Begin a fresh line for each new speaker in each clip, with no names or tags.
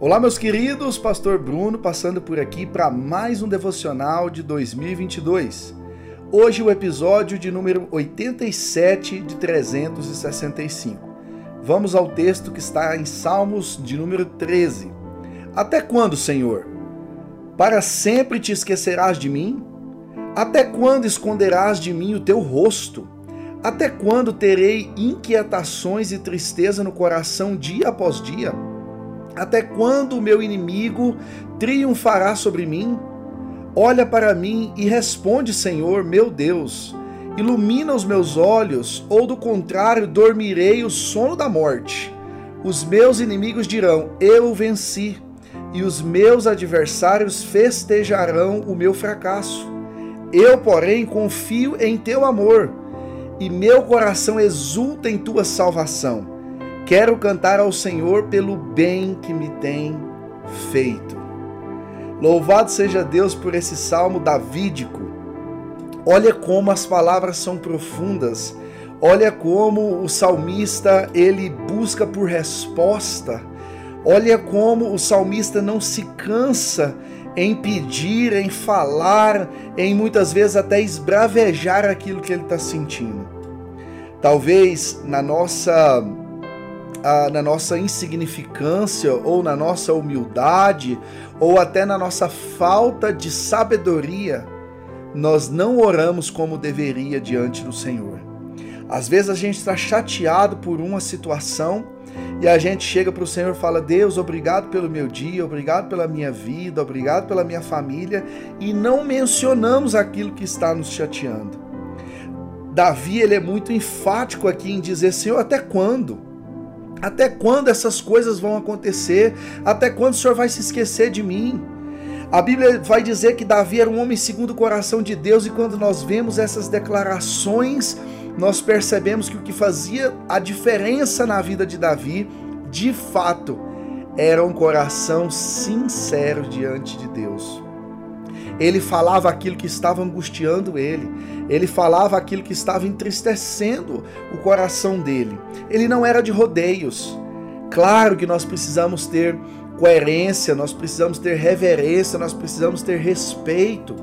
Olá, meus queridos, Pastor Bruno passando por aqui para mais um devocional de 2022. Hoje, o episódio de número 87 de 365. Vamos ao texto que está em Salmos de número 13. Até quando, Senhor? Para sempre te esquecerás de mim? Até quando esconderás de mim o teu rosto? Até quando terei inquietações e tristeza no coração dia após dia? Até quando o meu inimigo triunfará sobre mim? Olha para mim e responde, Senhor, meu Deus. Ilumina os meus olhos, ou do contrário, dormirei o sono da morte. Os meus inimigos dirão: Eu venci, e os meus adversários festejarão o meu fracasso. Eu, porém, confio em teu amor, e meu coração exulta em tua salvação. Quero cantar ao Senhor pelo bem que me tem feito. Louvado seja Deus por esse salmo davídico. Olha como as palavras são profundas. Olha como o salmista ele busca por resposta. Olha como o salmista não se cansa em pedir, em falar, em muitas vezes até esbravejar aquilo que ele está sentindo. Talvez na nossa na nossa insignificância ou na nossa humildade ou até na nossa falta de sabedoria, nós não oramos como deveria diante do Senhor. Às vezes a gente está chateado por uma situação e a gente chega para o Senhor e fala: Deus, obrigado pelo meu dia, obrigado pela minha vida, obrigado pela minha família, e não mencionamos aquilo que está nos chateando. Davi ele é muito enfático aqui em dizer: Senhor, até quando? Até quando essas coisas vão acontecer? Até quando o Senhor vai se esquecer de mim? A Bíblia vai dizer que Davi era um homem segundo o coração de Deus, e quando nós vemos essas declarações, nós percebemos que o que fazia a diferença na vida de Davi, de fato, era um coração sincero diante de Deus. Ele falava aquilo que estava angustiando ele, ele falava aquilo que estava entristecendo o coração dele. Ele não era de rodeios. Claro que nós precisamos ter coerência, nós precisamos ter reverência, nós precisamos ter respeito.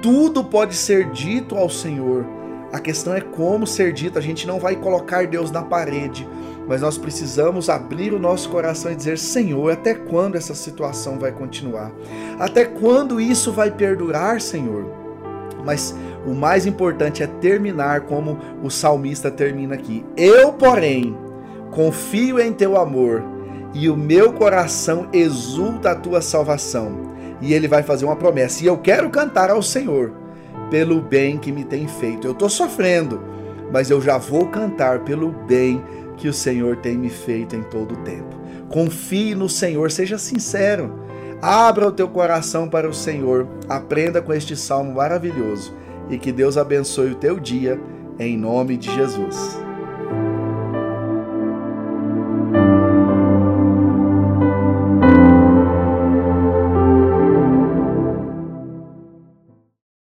Tudo pode ser dito ao Senhor. A questão é como ser dito. A gente não vai colocar Deus na parede, mas nós precisamos abrir o nosso coração e dizer: Senhor, até quando essa situação vai continuar? Até quando isso vai perdurar, Senhor? Mas o mais importante é terminar como o salmista termina aqui. Eu, porém, confio em teu amor e o meu coração exulta a tua salvação. E ele vai fazer uma promessa. E eu quero cantar ao Senhor pelo bem que me tem feito. Eu estou sofrendo, mas eu já vou cantar pelo bem que o Senhor tem me feito em todo o tempo. Confie no Senhor, seja sincero. Abra o teu coração para o Senhor. Aprenda com este salmo maravilhoso e que Deus abençoe o teu dia em nome de Jesus.